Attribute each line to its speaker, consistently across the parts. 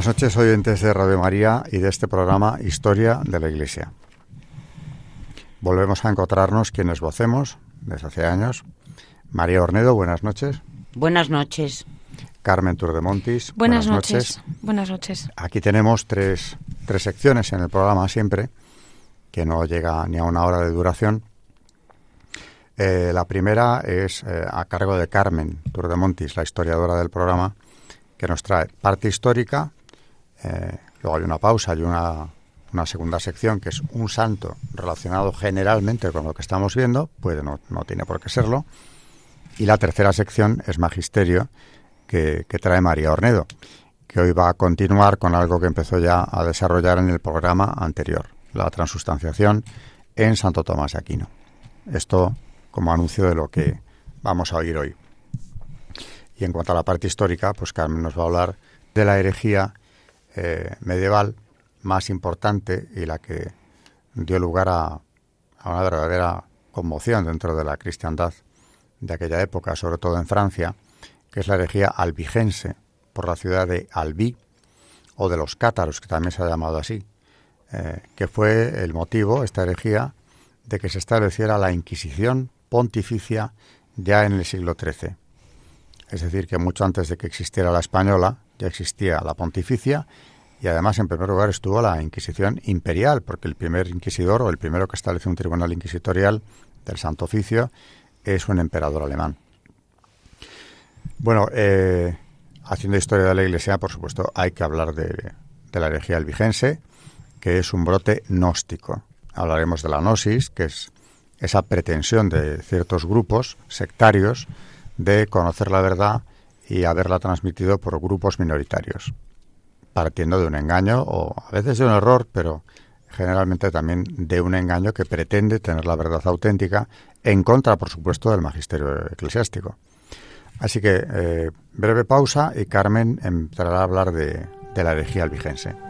Speaker 1: Buenas noches, oyentes de Radio María y de este programa Historia de la Iglesia. Volvemos a encontrarnos quienes vocemos desde hace años. María Ornedo, buenas noches.
Speaker 2: Buenas noches.
Speaker 1: Carmen Turdemontis.
Speaker 3: Buenas, noches. Buenas noches.
Speaker 1: Aquí tenemos tres, tres secciones en el programa siempre, que no llega ni a una hora de duración. Eh, la primera es eh, a cargo de Carmen Turdemontis, la historiadora del programa, que nos trae parte histórica, eh, luego hay una pausa y una, una, segunda sección que es un santo relacionado generalmente con lo que estamos viendo, puede no, no tiene por qué serlo, y la tercera sección es magisterio que, que trae María Ornedo, que hoy va a continuar con algo que empezó ya a desarrollar en el programa anterior, la transustanciación en Santo Tomás de Aquino. Esto como anuncio de lo que vamos a oír hoy. Y en cuanto a la parte histórica, pues Carmen nos va a hablar de la herejía eh, medieval más importante y la que dio lugar a, una verdadera conmoción dentro de la cristiandad de aquella época, sobre todo en Francia, que es la herejía albigense por la ciudad de Albi o de los cátaros, que también se ha llamado así, eh, que fue el motivo, esta herejía, de que se estableciera la Inquisición pontificia ya en el siglo XIII. Es decir, que mucho antes de que existiera la española, ya existía la pontificia y además en primer lugar estuvo la Inquisición imperial, porque el primer inquisidor o el primero que establece un tribunal inquisitorial del Santo Oficio es un emperador alemán. Bueno, eh, haciendo historia de la Iglesia, por supuesto, hay que hablar de, de la herejía albigense, que es un brote gnóstico. Hablaremos de la gnosis, que es esa pretensión de ciertos grupos sectarios de conocer la verdad y haberla transmitido por grupos minoritarios, partiendo de un engaño o a veces de un error, pero generalmente también de un engaño que pretende tener la verdad auténtica en contra, por supuesto, del magisterio eclesiástico. Así que eh, breve pausa y Carmen empezará a hablar de, de la herejía albigense.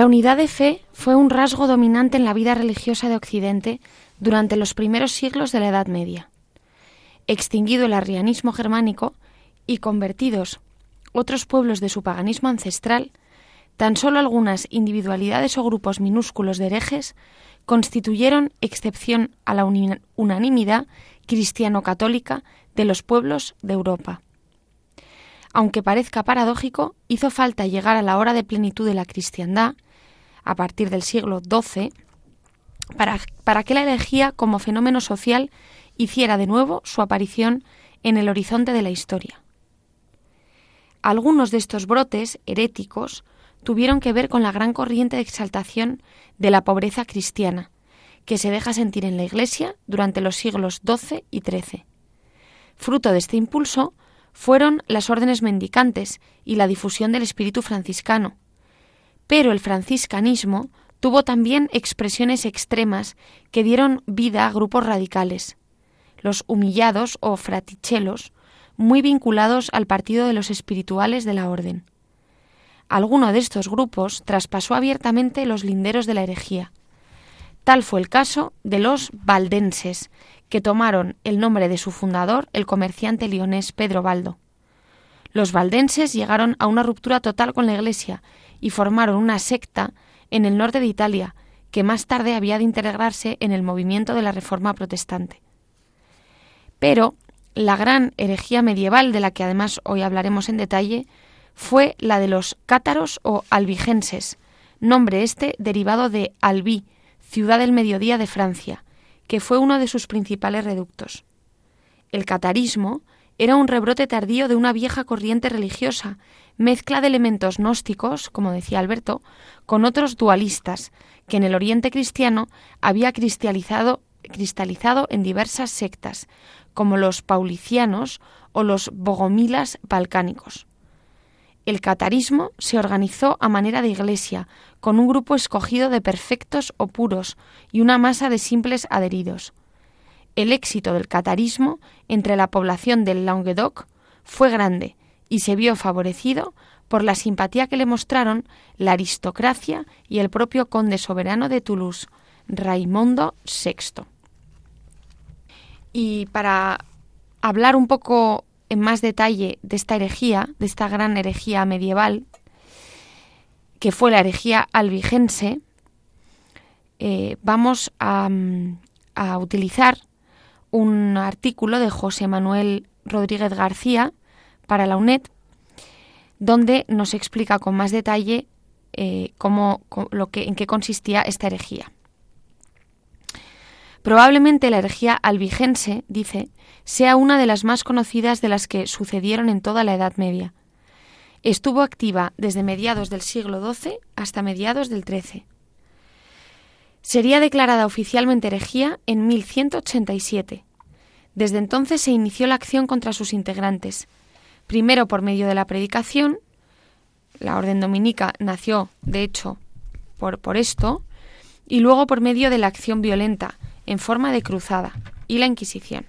Speaker 3: La unidad de fe fue un rasgo dominante en la vida religiosa de Occidente durante los primeros siglos de la Edad Media. Extinguido el arrianismo germánico y convertidos otros pueblos de su paganismo ancestral, tan solo algunas individualidades o grupos minúsculos de herejes constituyeron excepción a la unanimidad cristiano-católica de los pueblos de Europa. Aunque parezca paradójico, hizo falta llegar a la hora de plenitud de la cristiandad, a partir del siglo XII, para, para que la herejía como fenómeno social hiciera de nuevo su aparición en el horizonte de la historia. Algunos de estos brotes heréticos tuvieron que ver con la gran corriente de exaltación de la pobreza cristiana, que se deja sentir en la Iglesia durante los siglos XII y XIII. Fruto de este impulso fueron las órdenes mendicantes y la difusión del espíritu franciscano. Pero el franciscanismo tuvo también expresiones extremas que dieron vida a grupos radicales. Los humillados o fratichelos, muy vinculados al partido de los espirituales de la orden. Alguno de estos grupos traspasó abiertamente los linderos de la herejía. Tal fue el caso de los valdenses, que tomaron el nombre de su fundador, el comerciante lionés Pedro Baldo. Los valdenses llegaron a una ruptura total con la Iglesia y formaron una secta en el norte de Italia, que más tarde había de integrarse en el movimiento de la Reforma protestante. Pero la gran herejía medieval, de la que además hoy hablaremos en detalle, fue la de los cátaros o albigenses, nombre este derivado de Albi, ciudad del mediodía de Francia, que fue uno de sus principales reductos. El catarismo era un rebrote tardío de una vieja corriente religiosa, mezcla de elementos gnósticos, como decía Alberto, con otros dualistas, que en el Oriente cristiano había cristalizado, cristalizado en diversas sectas, como los paulicianos o los bogomilas balcánicos. El catarismo se organizó a manera de iglesia, con un grupo escogido de perfectos o puros y una masa de simples adheridos. El éxito del catarismo entre la población del Languedoc fue grande y se vio favorecido por la simpatía que le mostraron la aristocracia y el propio conde soberano de Toulouse, Raimondo VI. Y para hablar un poco en más detalle de esta herejía, de esta gran herejía medieval, que fue la herejía albigense, eh, vamos a, a utilizar un artículo de José Manuel Rodríguez García para la UNED, donde nos explica con más detalle eh, cómo, lo que, en qué consistía esta herejía. Probablemente la herejía albigense, dice, sea una de las más conocidas de las que sucedieron en toda la Edad Media. Estuvo activa desde mediados del siglo XII hasta mediados del XIII. Sería declarada oficialmente herejía en 1187. Desde entonces se inició la acción contra sus integrantes, primero por medio de la predicación, la orden dominica nació, de hecho, por, por esto, y luego por medio de la acción violenta, en forma de cruzada, y la Inquisición.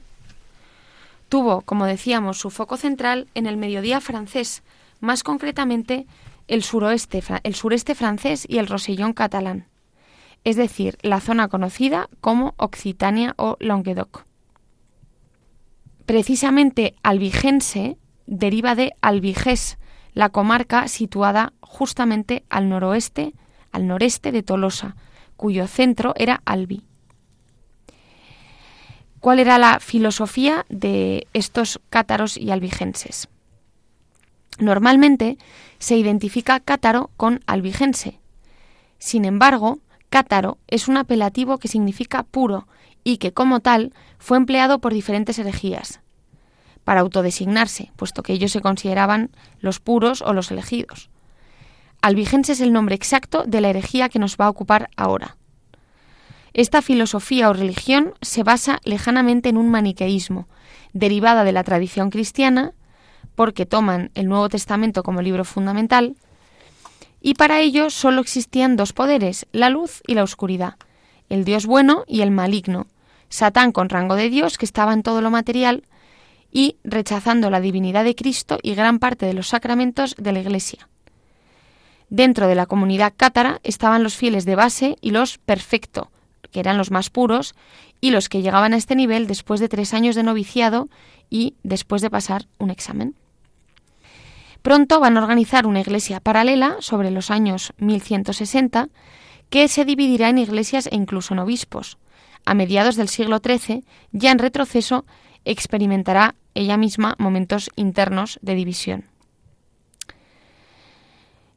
Speaker 3: Tuvo, como decíamos, su foco central en el mediodía francés, más concretamente el suroeste, el sureste francés y el Rosellón catalán es decir, la zona conocida como Occitania o Languedoc. Precisamente albigense deriva de Albigés, la comarca situada justamente al noroeste, al noreste de Tolosa, cuyo centro era Albi. ¿Cuál era la filosofía de estos cátaros y albigenses? Normalmente se identifica cátaro con albigense. Sin embargo, Cátaro es un apelativo que significa puro y que, como tal, fue empleado por diferentes herejías para autodesignarse, puesto que ellos se consideraban los puros o los elegidos. Albigense es el nombre exacto de la herejía que nos va a ocupar ahora. Esta filosofía o religión se basa lejanamente en un maniqueísmo, derivada de la tradición cristiana, porque toman el Nuevo Testamento como libro fundamental, y para ello solo existían dos poderes, la luz y la oscuridad, el Dios bueno y el maligno, Satán con rango de Dios que estaba en todo lo material y rechazando la divinidad de Cristo y gran parte de los sacramentos de la Iglesia. Dentro de la comunidad cátara estaban los fieles de base y los perfecto, que eran los más puros, y los que llegaban a este nivel después de tres años de noviciado y después de pasar un examen. Pronto van a organizar una iglesia paralela sobre los años 1160 que se dividirá en iglesias e incluso en obispos. A mediados del siglo XIII, ya en retroceso, experimentará ella misma momentos internos de división.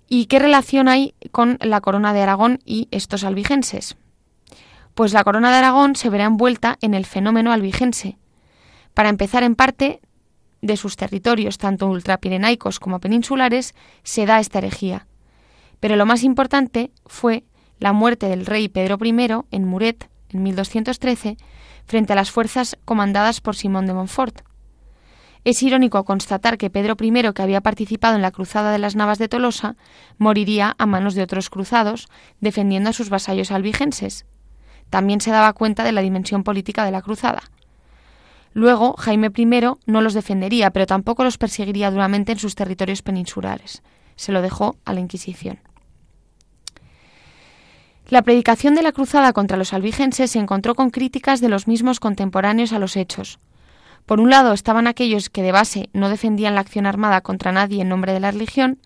Speaker 3: ¿Y qué relación hay con la corona de Aragón y estos albigenses? Pues la corona de Aragón se verá envuelta en el fenómeno albigense. Para empezar, en parte, de sus territorios, tanto ultrapirenaicos como peninsulares, se da esta herejía. Pero lo más importante fue la muerte del rey Pedro I en Muret, en 1213, frente a las fuerzas comandadas por Simón de Montfort. Es irónico constatar que Pedro I, que había participado en la cruzada de las Navas de Tolosa, moriría a manos de otros cruzados, defendiendo a sus vasallos albigenses. También se daba cuenta de la dimensión política de la cruzada. Luego, Jaime I no los defendería, pero tampoco los perseguiría duramente en sus territorios peninsulares. Se lo dejó a la Inquisición. La predicación de la cruzada contra los albigenses se encontró con críticas de los mismos contemporáneos a los hechos. Por un lado estaban aquellos que de base no defendían la acción armada contra nadie en nombre de la religión,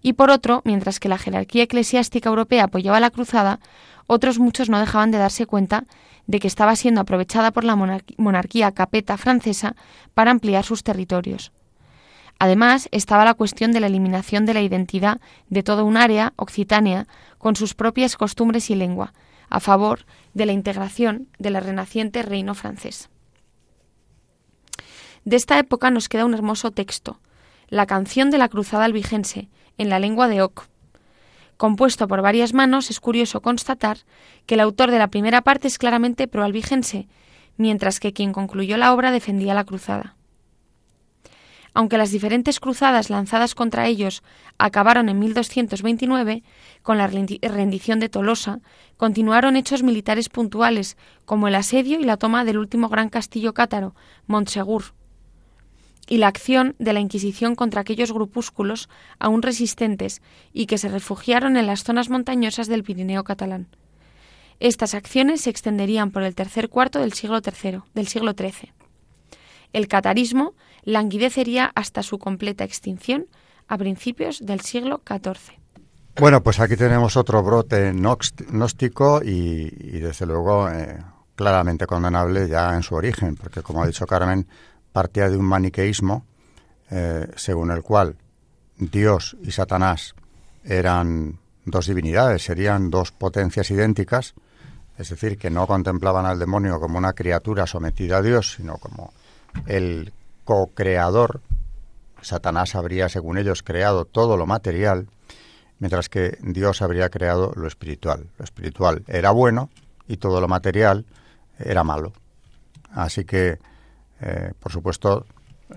Speaker 3: y por otro, mientras que la jerarquía eclesiástica europea apoyaba la cruzada, otros muchos no dejaban de darse cuenta de que estaba siendo aprovechada por la monarquía capeta francesa para ampliar sus territorios. Además, estaba la cuestión de la eliminación de la identidad de toda un área, Occitania, con sus propias costumbres y lengua, a favor de la integración del renaciente reino francés. De esta época nos queda un hermoso texto, la canción de la cruzada albigense, en la lengua de Oc. Compuesto por varias manos, es curioso constatar que el autor de la primera parte es claramente proalbigense, mientras que quien concluyó la obra defendía la cruzada. Aunque las diferentes cruzadas lanzadas contra ellos acabaron en 1229, con la rendición de Tolosa, continuaron hechos militares puntuales como el asedio y la toma del último gran castillo cátaro, Montsegur, y la acción de la Inquisición contra aquellos grupúsculos aún resistentes y que se refugiaron en las zonas montañosas del Pirineo catalán. Estas acciones se extenderían por el tercer cuarto del siglo III. Del siglo XIII. El catarismo languidecería hasta su completa extinción a principios del siglo XIV.
Speaker 1: Bueno, pues aquí tenemos otro brote gnóstico y, desde luego eh, claramente condenable ya en su origen, porque como ha dicho Carmen, partía de un maniqueísmo eh, según el cual Dios y Satanás eran dos divinidades, serían dos potencias idénticas, es decir, que no contemplaban al demonio como una criatura sometida a Dios, sino como el co-creador. Satanás habría, según ellos, creado todo lo material, mientras que Dios habría creado lo espiritual. Lo espiritual era bueno y todo lo material era malo. Así que, eh, por supuesto,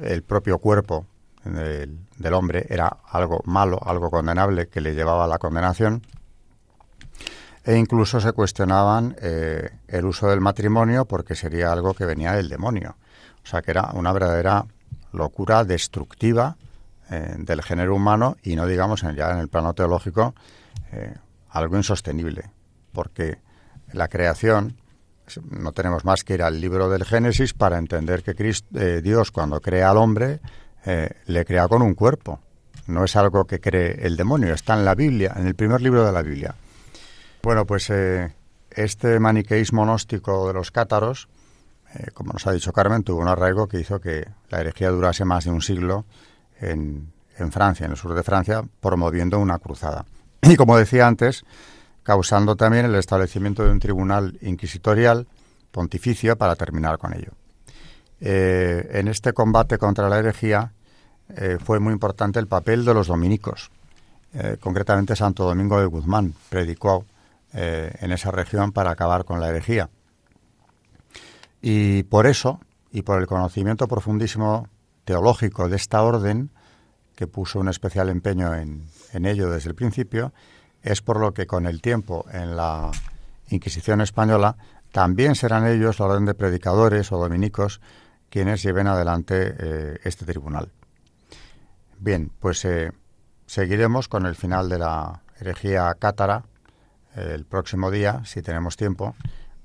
Speaker 1: el propio cuerpo del, hombre era algo malo, algo condenable que le llevaba a la condenación. E incluso se cuestionaban eh, el uso del matrimonio porque sería algo que venía del demonio. O sea que era una verdadera locura destructiva eh, del género humano y no digamos ya en el plano teológico eh, algo insostenible, porque la creación no tenemos más que ir al libro del Génesis para entender que eh, Dios cuando crea al hombre le crea con un cuerpo. No es algo que cree el demonio, está en la Biblia, en el primer libro de la Biblia. Bueno, pues este maniqueísmo gnóstico de los cátaros eh, como nos ha dicho Carmen, tuvo un arraigo que hizo que la herejía durase más de un siglo en, Francia, en el sur de Francia, promoviendo una cruzada. Y como decía antes, causando también el establecimiento de un tribunal inquisitorial pontificio para terminar con ello. Eh, en este combate contra la herejía eh, fue muy importante el papel de los dominicos. concretamente Santo Domingo de Guzmán predicó en esa región para acabar con la herejía. Y por eso, y por el conocimiento profundísimo teológico de esta orden, que puso un especial empeño en, ello desde el principio, es por lo que con el tiempo en la Inquisición española también serán ellos, la orden de predicadores o dominicos, quienes lleven adelante eh, este tribunal. Bien, pues eh, seguiremos con el final de la herejía cátara el próximo día, si tenemos tiempo,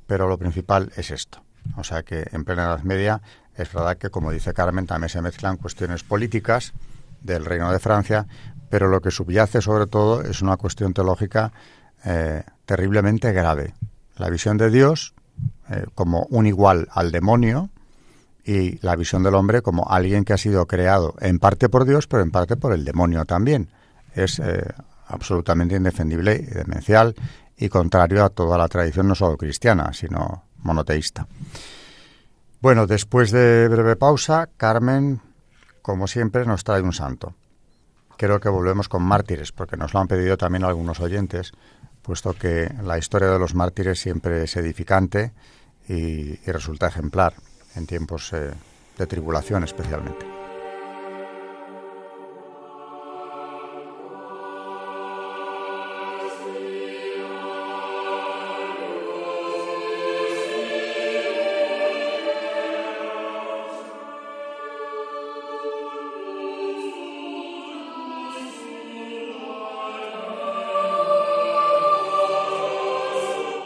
Speaker 1: pero lo principal es esto. O sea que en plena Edad Media es verdad que, como dice Carmen, también se mezclan cuestiones políticas del Reino de Francia, pero lo que subyace sobre todo es una cuestión teológica eh, terriblemente grave. La visión de Dios eh, como un igual al demonio y la visión del hombre como alguien que ha sido creado en parte por Dios, pero en parte por el demonio también. Es eh, absolutamente indefendible y demencial y contrario a toda la tradición no solo cristiana, sino monoteísta. Bueno, después de breve pausa, Carmen como siempre, nos trae un santo. Creo que volvemos con mártires, porque nos lo han pedido también algunos oyentes, puesto que la historia de los mártires siempre es edificante y, resulta ejemplar en tiempos eh, de tribulación especialmente.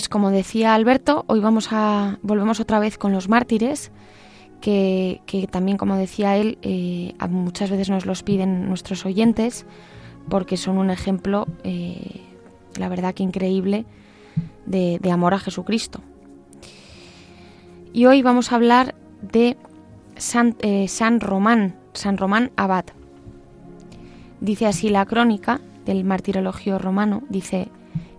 Speaker 3: Pues como decía Alberto, hoy vamos a volvemos otra vez con los mártires, que, también, como decía él, eh, muchas veces nos los piden nuestros oyentes, porque son un ejemplo, eh, la verdad que increíble, de, amor a Jesucristo. Y hoy vamos a hablar de San, eh, San Román, San Román Abad. Dice así la crónica del martirologio romano, dice,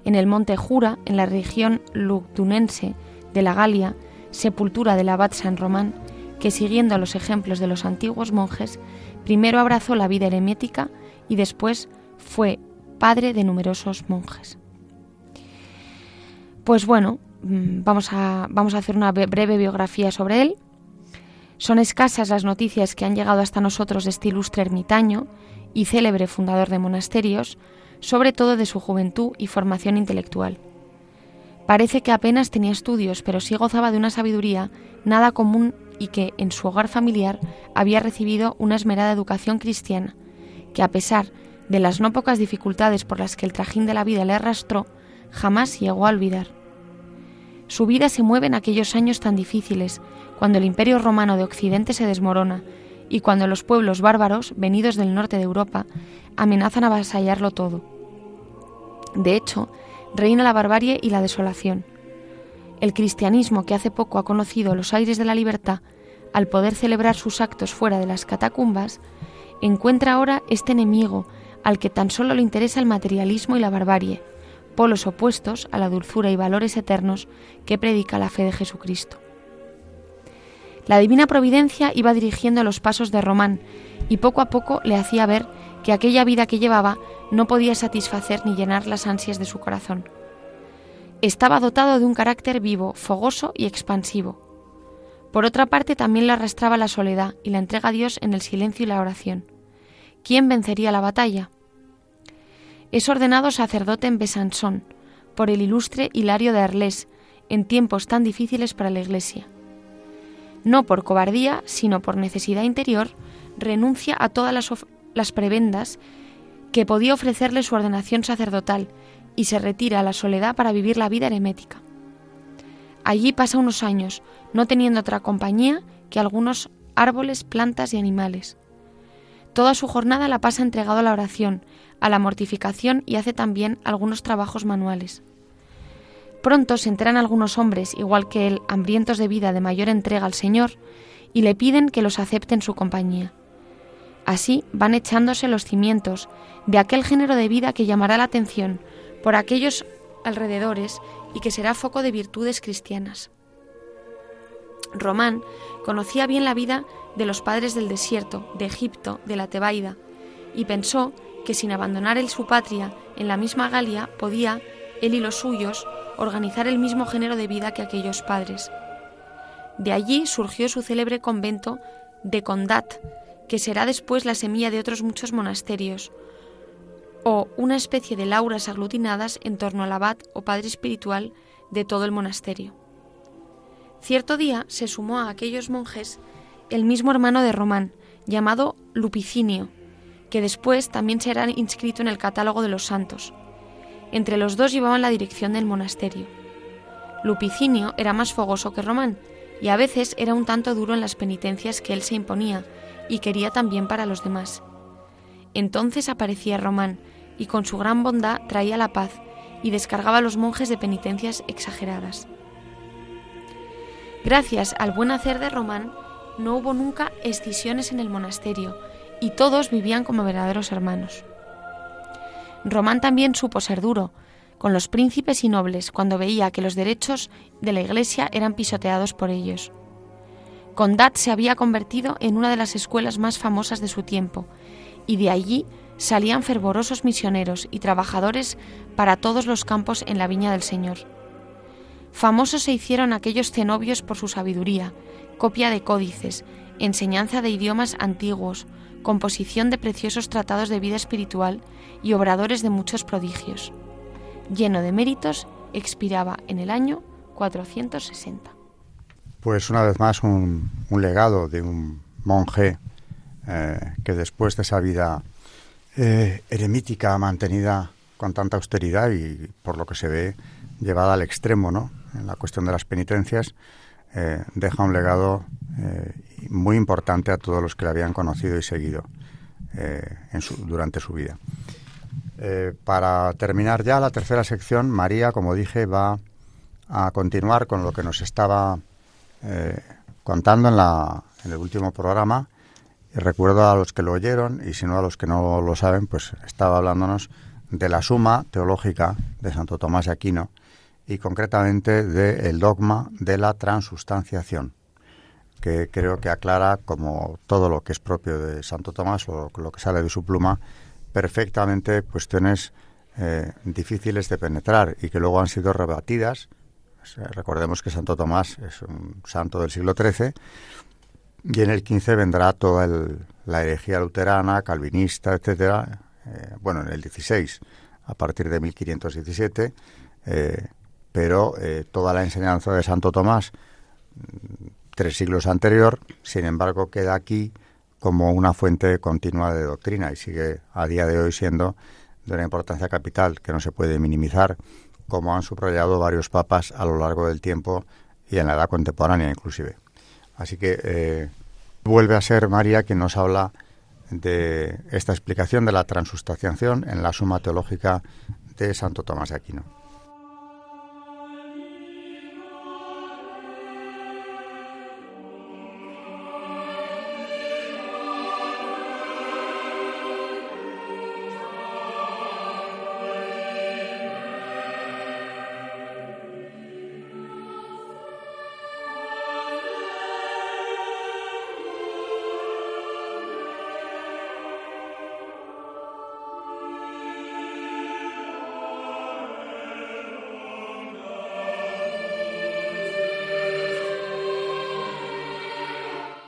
Speaker 3: en el monte Jura, en la región lugdunense de la Galia, sepultura del abad San Román, que siguiendo los ejemplos de los antiguos monjes, primero abrazó la vida eremética y después fue padre de numerosos monjes. Pues bueno, mm, vamos a, vamos a hacer una breve biografía sobre él. Son escasas las noticias que han llegado hasta nosotros de este ilustre ermitaño y célebre fundador de monasterios, sobre todo de su juventud y formación intelectual. Parece que apenas tenía estudios, pero sí gozaba de una sabiduría nada común y que en su hogar familiar había recibido una esmerada educación cristiana, que a pesar de las no pocas dificultades por las que el trajín de la vida le arrastró, jamás llegó a olvidar. Su vida se mueve en aquellos años tan difíciles, cuando el imperio romano de Occidente se desmorona y cuando los pueblos bárbaros, venidos del norte de Europa, amenazan avasallarlo todo. De hecho, reina la barbarie y la desolación. El cristianismo, que hace poco ha conocido los aires de la libertad, al poder celebrar sus actos fuera de las catacumbas, encuentra ahora este enemigo al que tan solo le interesa el materialismo y la barbarie, polos opuestos a la dulzura y valores eternos que predica la fe de Jesucristo. La divina providencia iba dirigiendo los pasos de Román y poco a poco le hacía ver que aquella vida que llevaba no podía satisfacer ni llenar las ansias de su corazón. Estaba dotado de un carácter vivo, fogoso y expansivo. Por otra parte, también le arrastraba la soledad y la entrega a Dios en el silencio y la oración. ¿Quién vencería la batalla? Es ordenado sacerdote en Besansón por el ilustre Hilario de Arles en tiempos tan difíciles para la Iglesia. No por cobardía, sino por necesidad interior, renuncia a todas las, prebendas que podía ofrecerle su ordenación sacerdotal y se retira a la soledad para vivir la vida eremética. Allí pasa unos años, no teniendo otra compañía que algunos árboles, plantas y animales. Toda su jornada la pasa entregado a la oración, a la mortificación y hace también algunos trabajos manuales. Pronto se enteran algunos hombres, igual que él, hambrientos de vida de mayor entrega al Señor, y le piden que los acepte en su compañía. Así van echándose los cimientos de aquel género de vida que llamará la atención por aquellos alrededores y que será foco de virtudes cristianas. Román conocía bien la vida de los padres del desierto, de Egipto, de la Tebaida, y pensó que sin abandonar él su patria en la misma Galia podía, él y los suyos, organizar el mismo género de vida que aquellos padres. De allí surgió su célebre convento de Condat, que será después la semilla de otros muchos monasterios, o una especie de lauras aglutinadas en torno al abad o padre espiritual de todo el monasterio. Cierto día se sumó a aquellos monjes el mismo hermano de Román, llamado Lupicinio, que después también será inscrito en el catálogo de los santos. Entre los dos llevaban la dirección del monasterio. Lupicinio era más fogoso que Román y a veces era un tanto duro en las penitencias que él se imponía y quería también para los demás. Entonces aparecía Román y con su gran bondad traía la paz y descargaba a los monjes de penitencias exageradas. Gracias al buen hacer de Román, no hubo nunca escisiones en el monasterio y todos vivían como verdaderos hermanos. Román también supo ser duro con los príncipes y nobles cuando veía que los derechos de la Iglesia eran pisoteados por ellos. Condat se había convertido en una de las escuelas más famosas de su tiempo y de allí salían fervorosos misioneros y trabajadores para todos los campos en la viña del Señor. Famosos se hicieron aquellos cenobios por su sabiduría, copia de códices, enseñanza de idiomas antiguos, composición de preciosos tratados de vida espiritual y obradores de muchos prodigios. Lleno de méritos, expiraba en el año 460.
Speaker 1: Pues una vez más un, legado de un monje eh, que después de esa vida eh, eremítica mantenida con tanta austeridad y por lo que se ve llevada al extremo, ¿no? En la cuestión de las penitencias, eh, deja un legado muy importante a todos los que le habían conocido y seguido durante su vida. Para terminar ya la tercera sección, María, como dije, va a continuar con lo que nos estaba contando en, la, en el último programa. Y recuerdo a los que lo oyeron, y si no a los que no lo saben, pues estaba hablándonos de la suma teológica de Santo Tomás de Aquino y concretamente del dogma de la transustanciación, que creo que aclara, como todo lo que es propio de Santo Tomás o lo que sale de su pluma, perfectamente cuestiones eh, difíciles de penetrar y que luego han sido rebatidas. recordemos que Santo Tomás es un santo del siglo XIII y en el 15 vendrá toda la herejía luterana, calvinista, etcétera. Eh, bueno, en el 16, a partir de 1517, eh, pero eh, toda la enseñanza de Santo Tomás, mm, tres siglos anterior, sin embargo, queda aquí como una fuente continua de doctrina y sigue a día de hoy siendo de una importancia capital que no se puede minimizar, como han subrayado varios papas a lo largo del tiempo y en la edad contemporánea inclusive. Así que eh, vuelve a ser María quien nos habla de esta explicación de la transustanciación en la suma teológica de Santo Tomás de Aquino.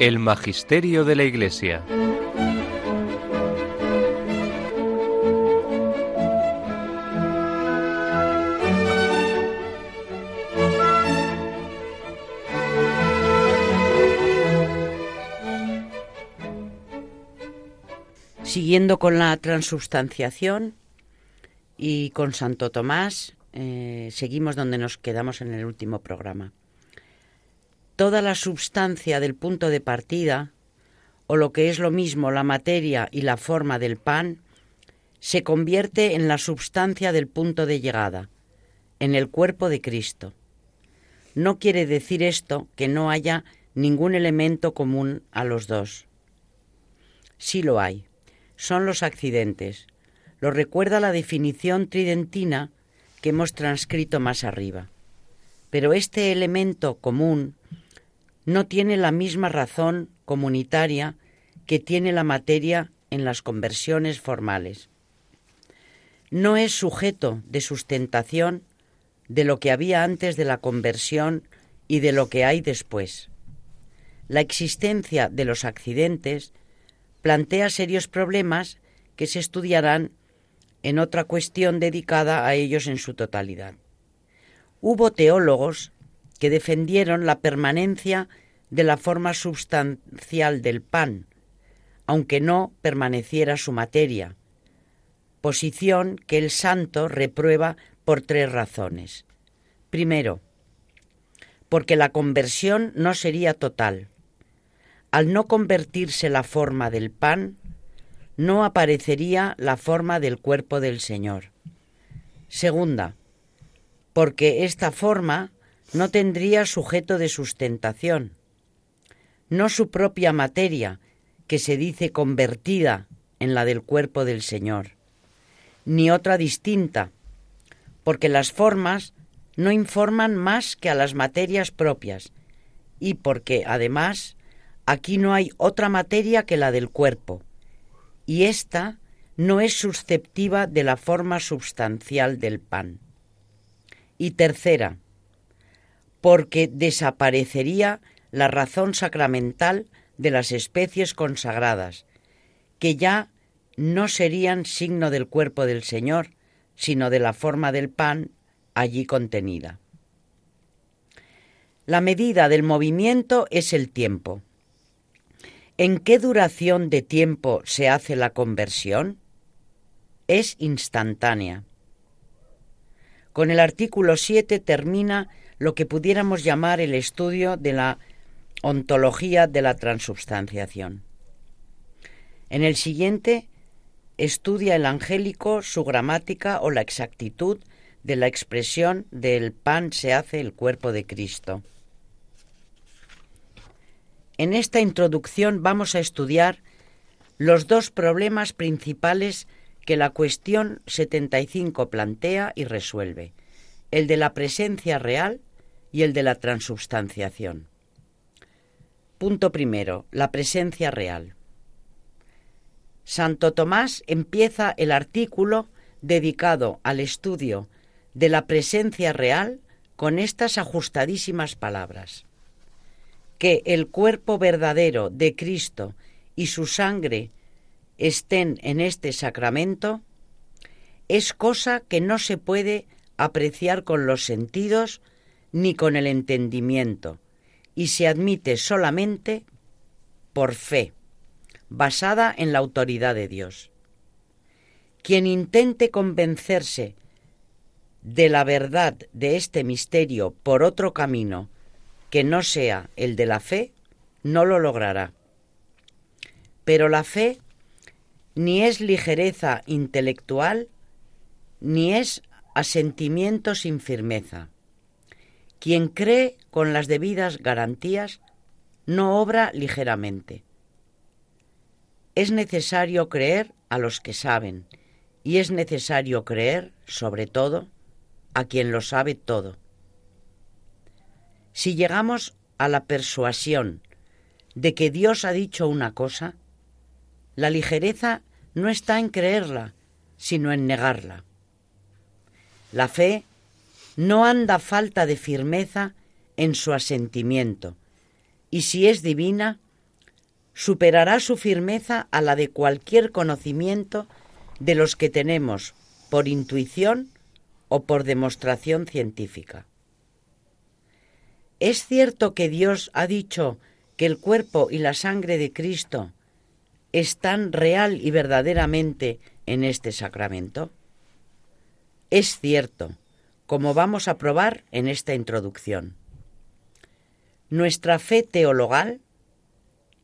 Speaker 4: El Magisterio de la Iglesia.
Speaker 2: Siguiendo con la transubstanciación y con Santo Tomás, eh, seguimos donde nos quedamos en el último programa. Toda la substancia del punto de partida, o lo que es lo mismo la materia y la forma del pan, se convierte en la substancia del punto de llegada, en el cuerpo de Cristo. No quiere decir esto que no haya ningún elemento común a los dos. Sí lo hay. Son los accidentes. Lo recuerda la definición tridentina que hemos transcrito más arriba. Pero este elemento común no tiene la misma razón comunitaria que tiene la materia en las conversiones formales. No es sujeto de sustentación de lo que había antes de la conversión y de lo que hay después. La existencia de los accidentes plantea serios problemas que se estudiarán en otra cuestión dedicada a ellos en su totalidad. Hubo teólogos que defendieron la permanencia de la forma substancial del pan, aunque no permaneciera su materia, posición que el santo reprueba por tres razones. Primero, porque la conversión no sería total. Al no convertirse la forma del pan, no aparecería la forma del cuerpo del Señor. Segunda, porque esta forma no tendría sujeto de sustentación, no su propia materia, que se dice convertida en la del cuerpo del Señor, ni otra distinta, porque las formas no informan más que a las materias propias, y porque, además, aquí no hay otra materia que la del cuerpo, y ésta no es susceptiva de la forma substancial del pan. Y tercera, porque desaparecería la razón sacramental de las especies consagradas, que ya no serían signo del cuerpo del Señor, sino de la forma del pan allí contenida. La medida del movimiento es el tiempo. ¿En qué duración de tiempo se hace la conversión? Es instantánea. Con el artículo 7 termina lo que pudiéramos llamar el estudio de la ontología de la transubstanciación. En el siguiente estudia el angélico su gramática o la exactitud de la expresión del pan se hace el cuerpo de Cristo. En esta introducción vamos a estudiar los dos problemas principales que la cuestión 75 plantea y resuelve, el de la presencia real y el de la transubstanciación. Punto primero, la presencia real. Santo Tomás empieza el artículo dedicado al estudio de la presencia real con estas ajustadísimas palabras. Que el cuerpo verdadero de Cristo y su sangre estén en este sacramento es cosa que no se puede apreciar con los sentidos ni con el entendimiento, y se admite solamente por fe, basada en la autoridad de Dios. Quien intente convencerse de la verdad de este misterio por otro camino que no sea el de la fe, no lo logrará. Pero la fe ni es ligereza intelectual, ni es asentimiento sin firmeza. Quien cree con las debidas garantías no obra ligeramente. Es necesario creer a los que saben y es necesario creer, sobre todo, a quien lo sabe todo. Si llegamos a la persuasión de que Dios ha dicho una cosa, la ligereza no está en creerla, sino en negarla. La fe no anda falta de firmeza en su asentimiento, y si es divina, superará su firmeza a la de cualquier conocimiento de los que tenemos por intuición o por demostración científica. Es cierto que Dios ha dicho que el cuerpo y la sangre de Cristo están real y verdaderamente en este sacramento? Es cierto, como vamos a probar en esta introducción. Nuestra fe teologal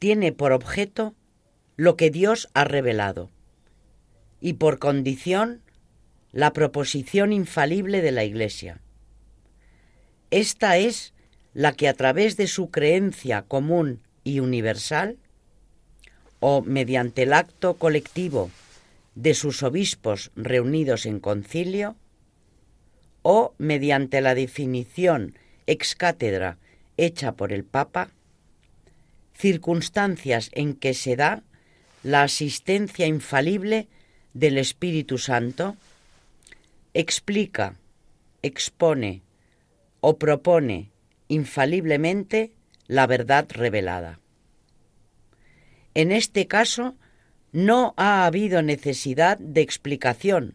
Speaker 2: tiene por objeto lo que Dios ha revelado y por condición la proposición infalible de la Iglesia. Esta es la que a través de su creencia común y universal, o mediante el acto colectivo de sus obispos reunidos en concilio, o mediante la definición ex cátedra hecha por el Papa, circunstancias en que se da la asistencia infalible del Espíritu Santo, explica, expone o propone infaliblemente la verdad revelada. En este caso, no ha habido necesidad de explicación,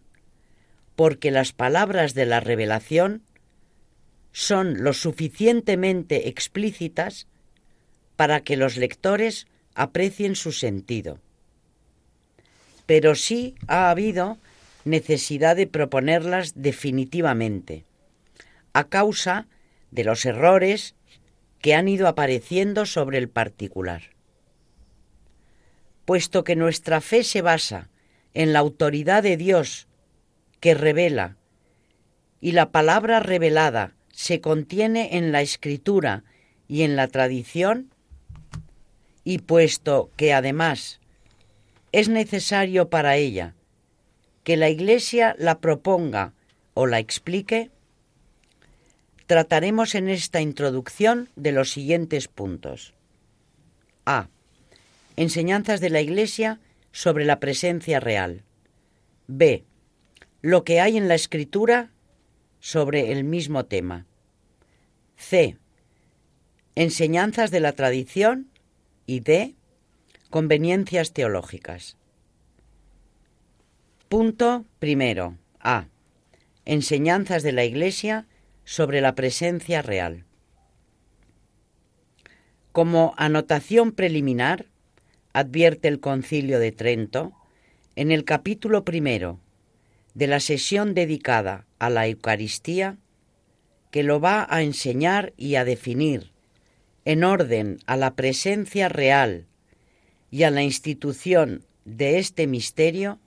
Speaker 2: porque las palabras de la revelación son lo suficientemente explícitas para que los lectores aprecien su sentido. Pero sí ha habido necesidad de proponerlas definitivamente, a causa de los errores que han ido apareciendo sobre el particular. Puesto que nuestra fe se basa en la autoridad de Dios que revela y la palabra revelada se contiene en la escritura y en la tradición, y puesto que además es necesario para ella que la Iglesia la proponga o la explique, trataremos en esta introducción de los siguientes puntos. A. Enseñanzas de la Iglesia sobre la presencia real. B. Lo que hay en la Escritura sobre el mismo tema. C. Enseñanzas de la tradición. Y D. Conveniencias teológicas. Punto primero. A. Enseñanzas de la Iglesia sobre la presencia real. Como anotación preliminar, advierte el Concilio de Trento, en el capítulo primero de la sesión dedicada a la Eucaristía, que lo va a enseñar y a definir en orden a la presencia real y a la institución de este misterio,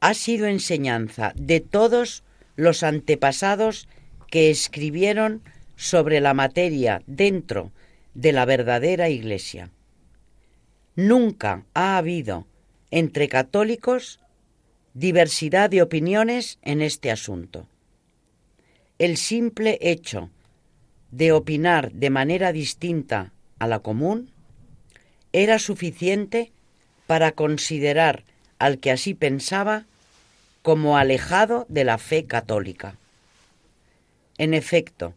Speaker 2: ha sido enseñanza de todos los antepasados que escribieron sobre la materia dentro de la verdadera Iglesia. Nunca ha habido entre católicos diversidad de opiniones en este asunto. El simple hecho de opinar de manera distinta a la común era suficiente para considerar al que así pensaba como alejado de la fe católica. En efecto,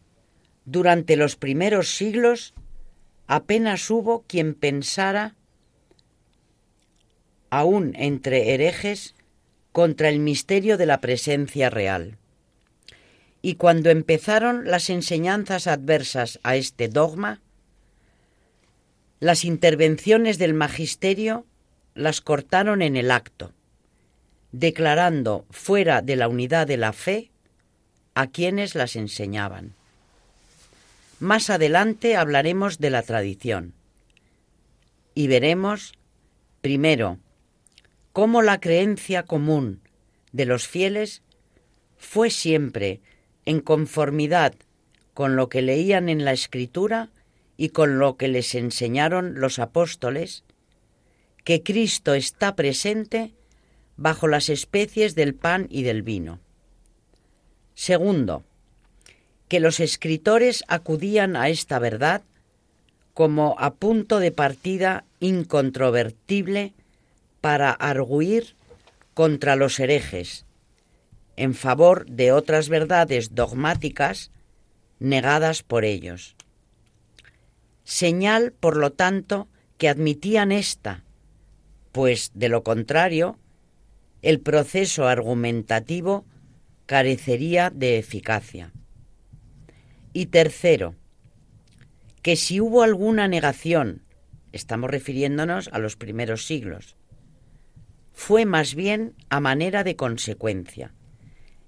Speaker 2: durante los primeros siglos apenas hubo quien pensara, aún entre herejes, contra el misterio de la presencia real. Y cuando empezaron las enseñanzas adversas a este dogma, las intervenciones del magisterio las cortaron en el acto, declarando fuera de la unidad de la fe a quienes las enseñaban. Más adelante hablaremos de la tradición y veremos, primero, cómo la creencia común de los fieles fue siempre en conformidad con lo que leían en la escritura y con lo que les enseñaron los apóstoles, que Cristo está presente bajo las especies del pan y del vino. Segundo, que los escritores acudían a esta verdad como a punto de partida incontrovertible para arguir contra los herejes, en favor de otras verdades dogmáticas negadas por ellos. Señal, por lo tanto, que admitían esta, pues de lo contrario, el proceso argumentativo carecería de eficacia. Y tercero, que si hubo alguna negación estamos refiriéndonos a los primeros siglos. Fue más bien a manera de consecuencia.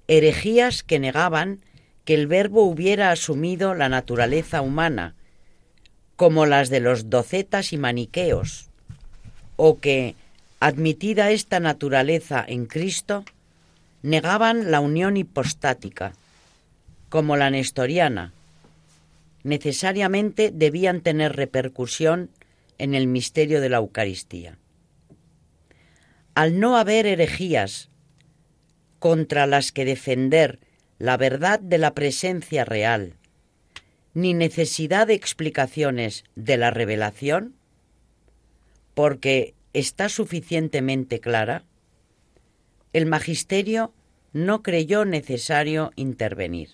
Speaker 2: Herejías que negaban que el verbo hubiera asumido la naturaleza humana, como las de los docetas y maniqueos, o que, admitida esta naturaleza en Cristo, negaban la unión hipostática, como la nestoriana, necesariamente debían tener repercusión en el misterio de la Eucaristía. Al no haber herejías contra las que defender la verdad de la presencia real, ni necesidad de explicaciones de la revelación, porque está suficientemente clara, el magisterio no creyó necesario intervenir.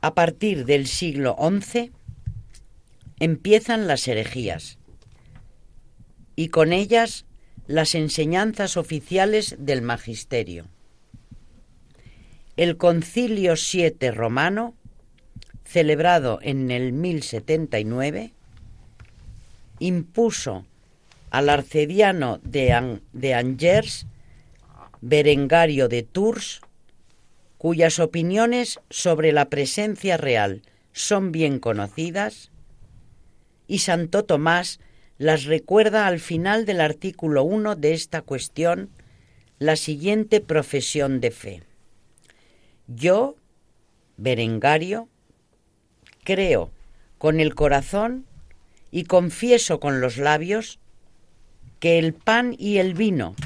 Speaker 2: A partir del siglo XI empiezan las herejías y con ellas las enseñanzas oficiales del magisterio. El concilio VII romano, celebrado en el 1079, impuso al arcediano de, de Angers, Berengario de Tours, cuyas opiniones sobre la presencia real son bien conocidas, y Santo Tomás las recuerda al final del artículo 1 de esta cuestión la siguiente profesión de fe. Yo, Berengario, creo con el corazón y confieso con los labios que el pan y el vino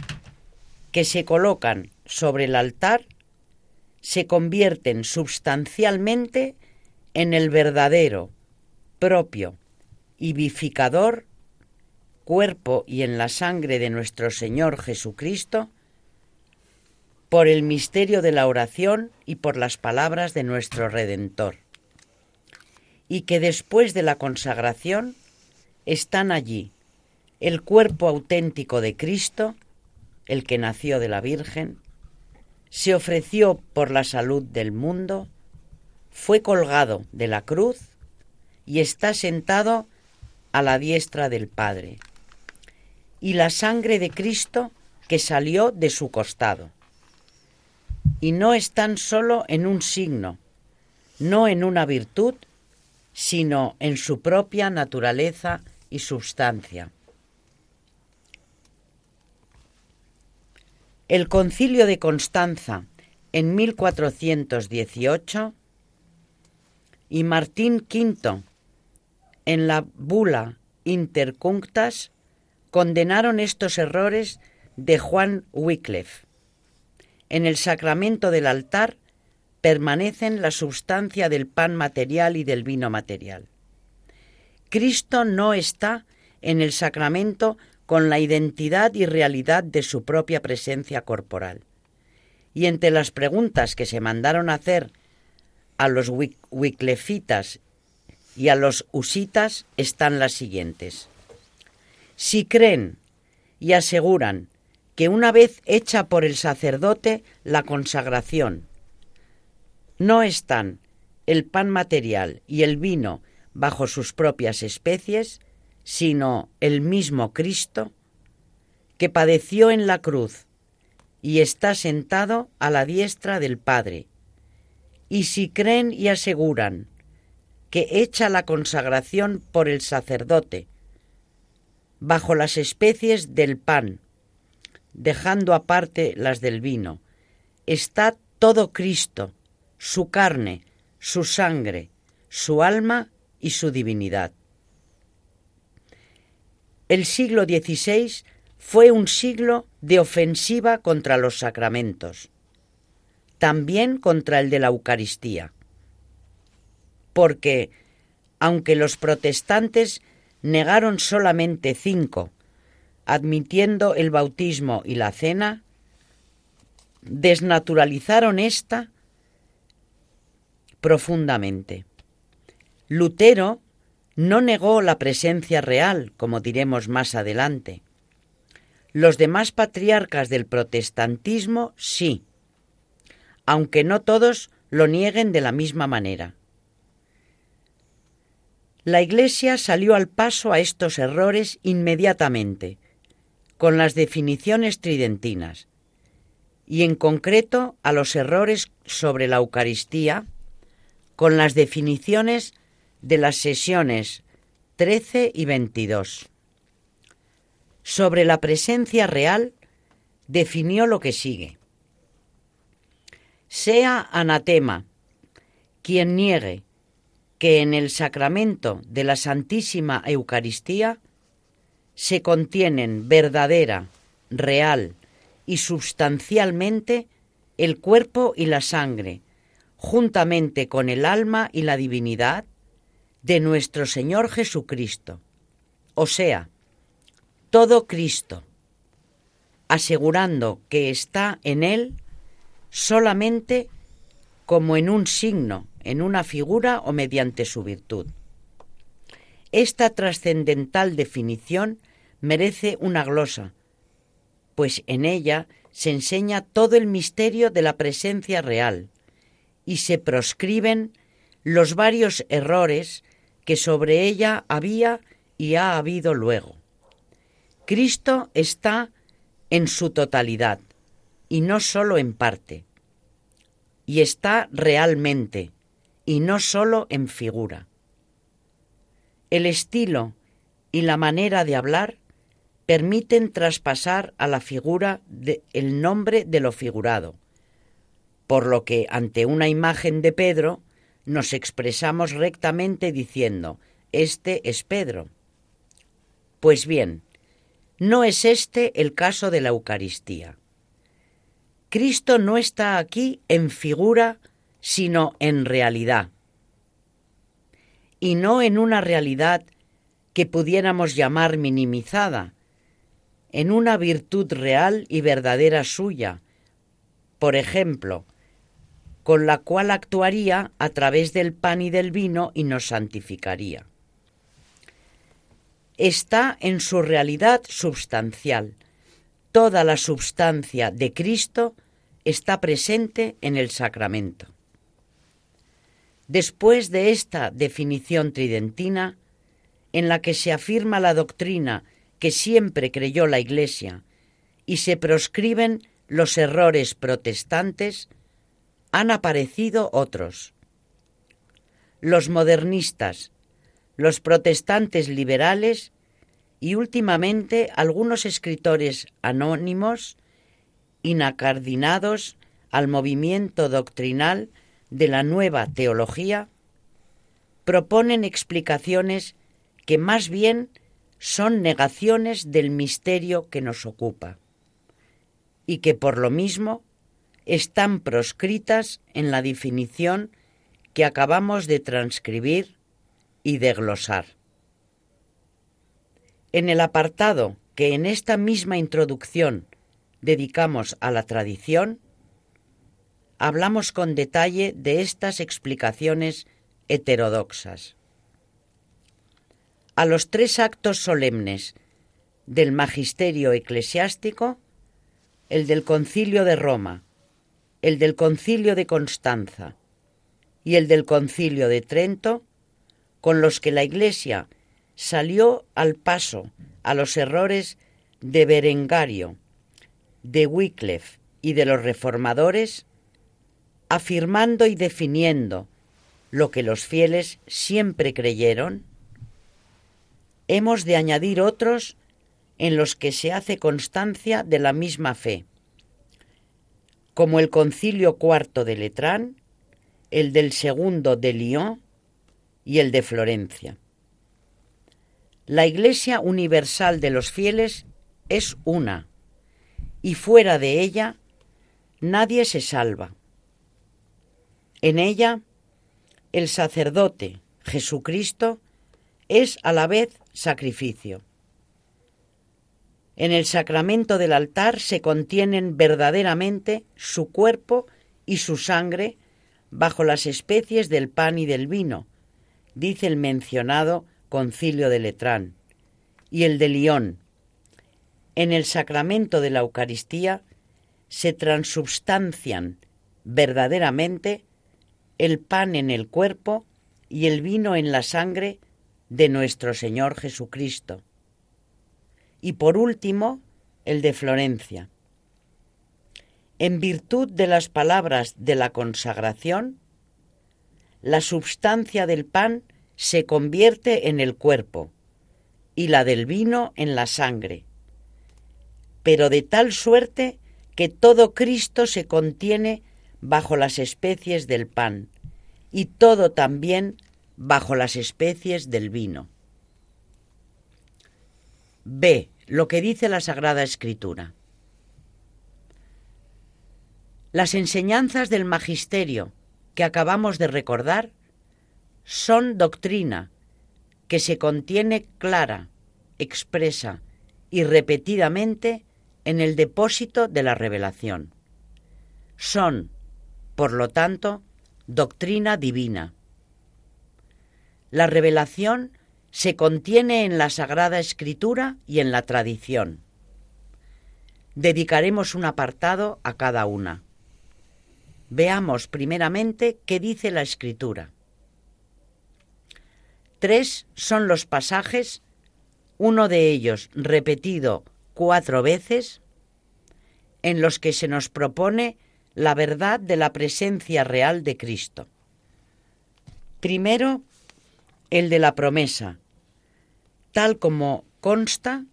Speaker 2: que se colocan sobre el altar se convierten substancialmente en el verdadero, propio y vivificador cuerpo y en la sangre de nuestro Señor Jesucristo, por el misterio de la oración y por las palabras de nuestro Redentor, y que después de la consagración están allí el cuerpo auténtico de Cristo, el que nació de la Virgen, se ofreció por la salud del mundo, fue colgado de la cruz y está sentado a la diestra del Padre, y la sangre de Cristo que salió de su costado y no están solo en un signo, no en una virtud, sino en su propia naturaleza y substancia. El concilio de Constanza en 1418 y Martín V en la bula Intercunctas condenaron estos errores de Juan Wycliffe en el sacramento del altar permanecen la sustancia del pan material y del vino material. Cristo no está en el sacramento con la identidad y realidad de su propia presencia corporal. Y entre las preguntas que se mandaron hacer a los wiclefitas y a los usitas están las siguientes. Si creen y aseguran que una vez hecha por el sacerdote la consagración, no están el pan material y el vino bajo sus propias especies, sino el mismo Cristo, que padeció en la cruz y está sentado a la diestra del Padre. Y si creen y aseguran que hecha la consagración por el sacerdote, bajo las especies del pan, dejando aparte las del vino. Está todo Cristo, su carne, su sangre, su alma y su divinidad. El siglo XVI fue un siglo de ofensiva contra los sacramentos, también contra el de la Eucaristía, porque, aunque los protestantes negaron solamente cinco admitiendo el bautismo y la cena, desnaturalizaron esta profundamente. Lutero no negó la presencia real, como diremos más adelante. Los demás patriarcas del protestantismo sí, aunque no todos lo nieguen de la misma manera. La Iglesia salió al paso a estos errores inmediatamente, con las definiciones tridentinas, y en concreto a los errores sobre la Eucaristía, con las definiciones de las sesiones 13 y 22. Sobre la presencia real, definió lo que sigue. Sea anatema quien niegue que en el sacramento de la Santísima Eucaristía se contienen verdadera, real y substancialmente el cuerpo y la sangre, juntamente con el alma y la divinidad de nuestro Señor Jesucristo, o sea, todo Cristo, asegurando que está en Él solamente como en un signo, en una figura o mediante su virtud. Esta trascendental definición merece una glosa, pues en ella se enseña todo el misterio de la presencia real y se proscriben los varios errores que sobre ella había y ha habido luego. Cristo está en su totalidad y no sólo en parte, y está realmente y no sólo en figura. El estilo y la manera de hablar permiten traspasar a la figura el nombre de lo figurado, por lo que ante una imagen de Pedro nos expresamos rectamente diciendo, este es Pedro. Pues bien, no es este el caso de la Eucaristía. Cristo no está aquí en figura, sino en realidad. Y no en una realidad que pudiéramos llamar minimizada, en una virtud real y verdadera suya, por ejemplo, con la cual actuaría a través del pan y del vino y nos santificaría está en su realidad substancial. Toda la substancia de Cristo está presente en el sacramento. Después de esta definición tridentina, en la que se afirma la doctrina que siempre creyó la Iglesia y se proscriben los errores protestantes, han aparecido otros. Los modernistas, los protestantes liberales y últimamente algunos escritores anónimos inacardinados al movimiento doctrinal de la nueva teología, proponen explicaciones que más bien son negaciones del misterio que nos ocupa y que por lo mismo están proscritas en la definición que acabamos de transcribir y de glosar. En el apartado que en esta misma introducción dedicamos a la tradición, hablamos con detalle de estas explicaciones heterodoxas. A los tres actos solemnes del magisterio eclesiástico, el del concilio de Roma, el del concilio de Constanza y el del concilio de Trento, con los que la Iglesia salió al paso a los errores de Berengario, de Wycliffe y de los reformadores, afirmando y definiendo lo que los fieles siempre creyeron, hemos de añadir otros en los que se hace constancia de la misma fe, como el concilio cuarto de Letrán, el del segundo de Lyon y el de Florencia. La Iglesia Universal de los fieles es una, y fuera de ella nadie se salva. En ella, el sacerdote, Jesucristo, es a la vez sacrificio. En el sacramento del altar se contienen verdaderamente su cuerpo y su sangre bajo las especies del pan y del vino, dice el mencionado concilio de Letrán, y el de Lyon. En el sacramento de la Eucaristía se transubstancian verdaderamente el pan en el cuerpo y el vino en la sangre de nuestro Señor Jesucristo. Y por último, el de Florencia. En virtud de las palabras de la consagración, la substancia del pan se convierte en el cuerpo y la del vino en la sangre, pero de tal suerte que todo Cristo se contiene bajo las especies del pan y todo también bajo las especies del vino. B. Lo que dice la Sagrada Escritura. Las enseñanzas del Magisterio que acabamos de recordar son doctrina que se contiene clara, expresa y repetidamente en el depósito de la revelación. Son, por lo tanto, doctrina divina. La revelación se contiene en la Sagrada Escritura y en la tradición. Dedicaremos un apartado a cada una. Veamos primeramente qué dice la escritura. Tres son los pasajes, uno de ellos repetido cuatro veces, en los que se nos propone la verdad de la presencia real de Cristo. Primero, el de la promesa, tal como consta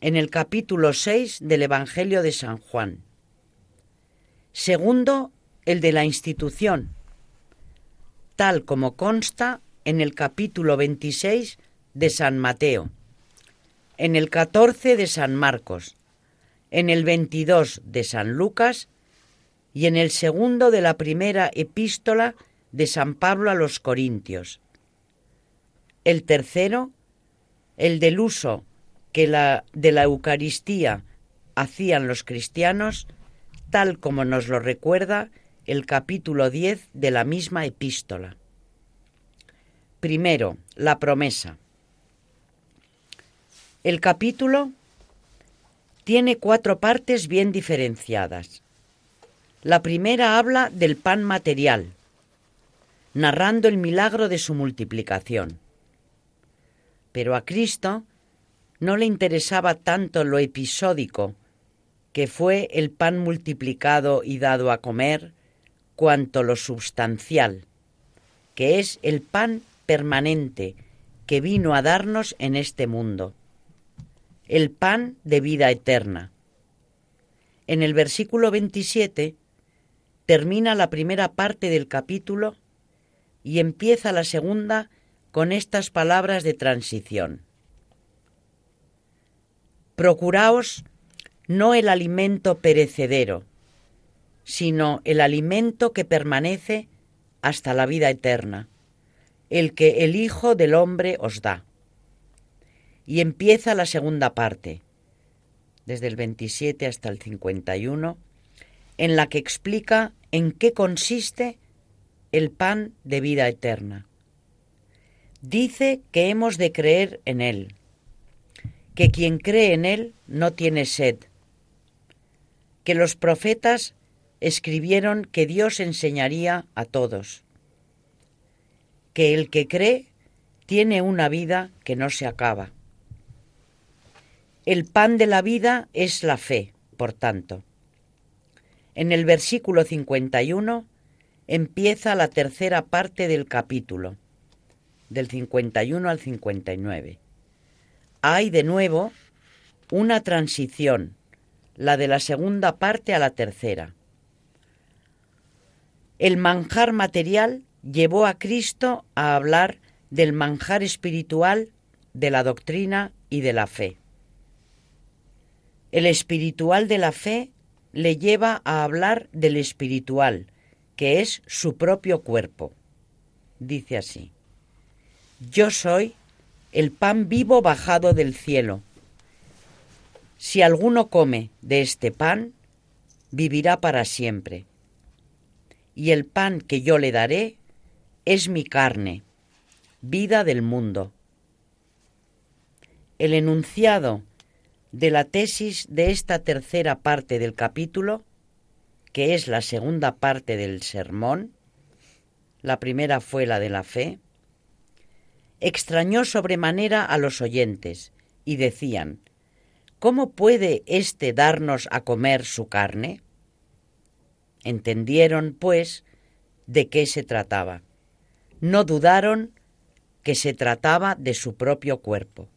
Speaker 2: en el capítulo 6 del Evangelio de San Juan. Segundo, el de la institución, tal como consta en el capítulo 26 de San Mateo, en el 14 de San Marcos, en el 22 de San Lucas y en el segundo de la primera epístola de San Pablo a los Corintios. El tercero, el del uso que la, de la Eucaristía hacían los cristianos, tal como nos lo recuerda el capítulo 10 de la misma epístola. Primero, la promesa. El capítulo tiene cuatro partes bien diferenciadas. La primera habla del pan material, narrando el milagro de su multiplicación. Pero a Cristo no le interesaba tanto lo episódico, que fue el pan multiplicado y dado a comer, cuanto lo substancial, que es el pan permanente que vino a darnos en este mundo, el pan de vida eterna. En el versículo 27 termina la primera parte del capítulo y empieza la segunda con estas palabras de transición. Procuraos no el alimento perecedero, sino el alimento que permanece hasta la vida eterna, el que el Hijo del Hombre os da. Y empieza la segunda parte, desde el 27 hasta el 51, en la que explica en qué consiste el pan de vida eterna. Dice que hemos de creer en Él, que quien cree en Él no tiene sed, que los profetas escribieron que Dios enseñaría a todos, que el que cree tiene una vida que no se acaba. El pan de la vida es la fe, por tanto. En el versículo 51 empieza la tercera parte del capítulo, del 51 al 59. Hay de nuevo una transición, la de la segunda parte a la tercera. El manjar material llevó a Cristo a hablar del manjar espiritual, de la doctrina y de la fe. El espiritual de la fe le lleva a hablar del espiritual, que es su propio cuerpo. Dice así, Yo soy el pan vivo bajado del cielo. Si alguno come de este pan, vivirá para siempre y el pan que yo le daré es mi carne, vida del mundo. El enunciado de la tesis de esta tercera parte del capítulo, que es la segunda parte del sermón, la primera fue la de la fe, extrañó sobremanera a los oyentes, y decían, ¿Cómo puede éste darnos a comer su carne? Entendieron, pues, de qué se trataba. No dudaron que se trataba de su propio cuerpo.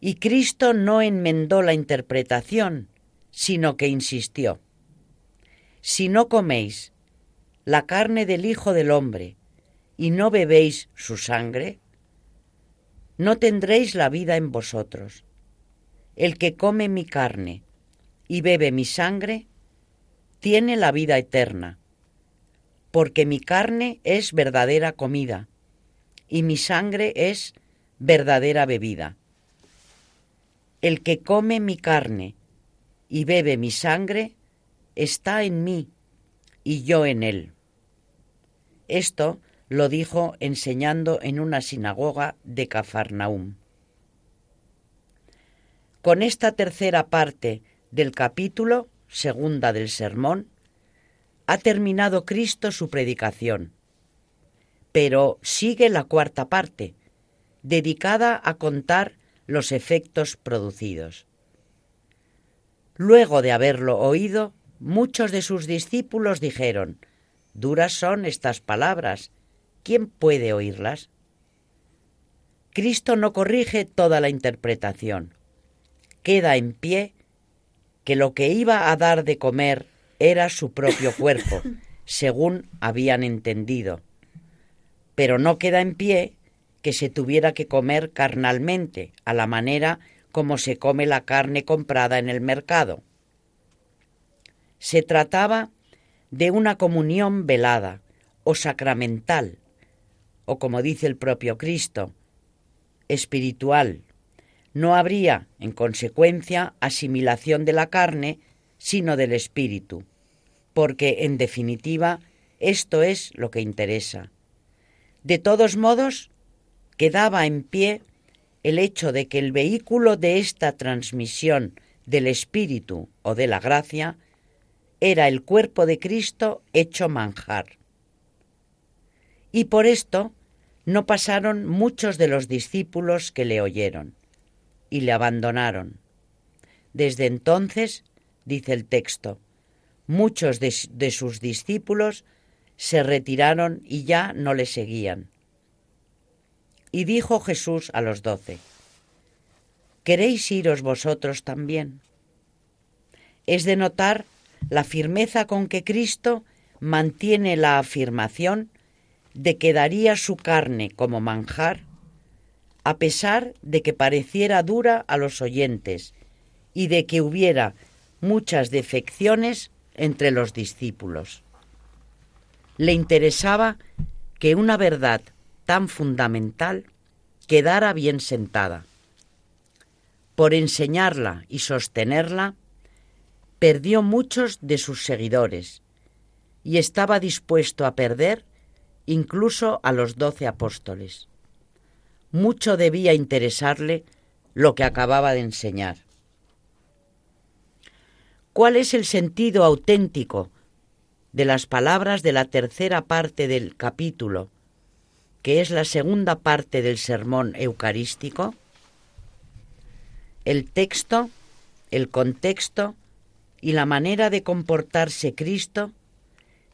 Speaker 2: Y Cristo no enmendó la interpretación, sino que insistió. Si no coméis la carne del Hijo del Hombre y no bebéis su sangre, no tendréis la vida en vosotros. El que come mi carne y bebe mi sangre, tiene la vida eterna, porque mi carne es verdadera comida y mi sangre es verdadera bebida. El que come mi carne y bebe mi sangre, está en mí y yo en él. Esto lo dijo enseñando en una sinagoga de Cafarnaum. Con esta tercera parte del capítulo, segunda del sermón, ha terminado Cristo su predicación. Pero sigue la cuarta parte, dedicada a contar los efectos producidos. Luego de haberlo oído, muchos de sus discípulos dijeron, Duras son estas palabras, ¿quién puede oírlas? Cristo no corrige toda la interpretación. Queda en pie que lo que iba a dar de comer era su propio cuerpo, según habían entendido. Pero no queda en pie que se tuviera que comer carnalmente, a la manera como se come la carne comprada en el mercado. Se trataba de una comunión velada o sacramental, o como dice el propio Cristo, espiritual. No habría, en consecuencia, asimilación de la carne, sino del espíritu, porque, en definitiva, esto es lo que interesa. De todos modos, quedaba en pie el hecho de que el vehículo de esta transmisión del Espíritu o de la gracia era el cuerpo de Cristo hecho manjar. Y por esto no pasaron muchos de los discípulos que le oyeron y le abandonaron. Desde entonces, dice el texto, muchos de, de sus discípulos se retiraron y ya no le seguían. Y dijo Jesús a los doce, ¿queréis iros vosotros también? Es de notar la firmeza con que Cristo mantiene la afirmación de que daría su carne como manjar, a pesar de que pareciera dura a los oyentes y de que hubiera muchas defecciones entre los discípulos. Le interesaba que una verdad tan fundamental quedara bien sentada. Por enseñarla y sostenerla, perdió muchos de sus seguidores y estaba dispuesto a perder incluso a los doce apóstoles. Mucho debía interesarle lo que acababa de enseñar. ¿Cuál es el sentido auténtico de las palabras de la tercera parte del capítulo que es la segunda parte del sermón eucarístico, el texto, el contexto y la manera de comportarse Cristo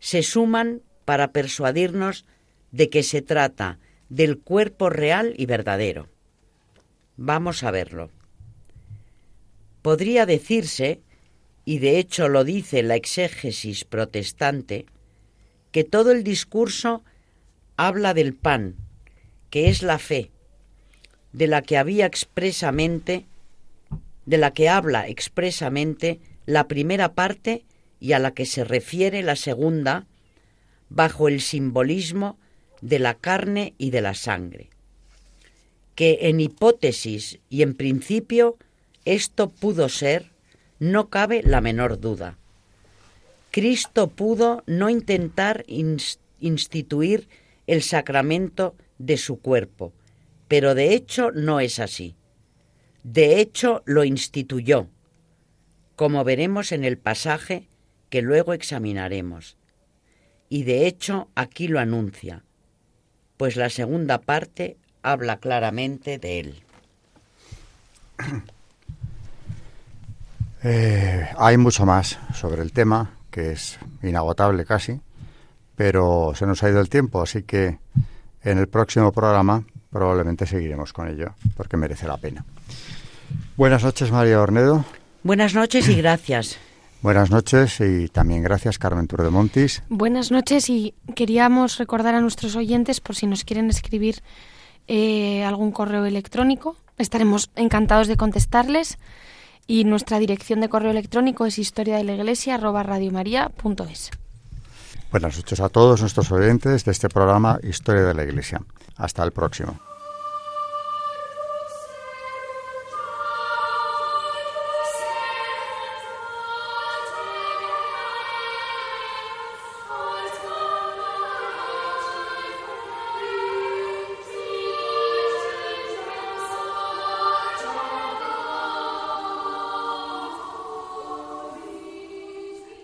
Speaker 2: se suman para persuadirnos de que se trata del cuerpo real y verdadero. Vamos a verlo. Podría decirse, y de hecho lo dice la exégesis protestante, que todo el discurso habla del pan, que es la fe, de la que había expresamente, de la que habla expresamente la primera parte y a la que se refiere la segunda, bajo el simbolismo de la carne y de la sangre. Que en hipótesis y en principio esto pudo ser, no cabe la menor duda. Cristo pudo no intentar instituir el sacramento de su cuerpo, pero de hecho no es así. De hecho lo instituyó, como veremos en el pasaje que luego examinaremos. Y de hecho aquí lo anuncia. pues la segunda parte habla claramente de él.
Speaker 1: Eh, hay mucho más sobre el tema, que es inagotable casi, pero se nos ha ido el tiempo, así que en el próximo programa probablemente seguiremos con ello, porque merece la pena. Buenas noches, María Ornedo.
Speaker 2: Buenas noches y gracias.
Speaker 1: Buenas noches y también gracias, Carmen Turdemontis.
Speaker 3: Buenas noches y queríamos recordar a nuestros oyentes, por si nos quieren escribir eh, algún correo electrónico, estaremos encantados de contestarles y nuestra dirección de correo electrónico es historia de la iglesia
Speaker 1: Buenas noches a todos nuestros oyentes de este programa Historia de la Iglesia. Hasta el próximo.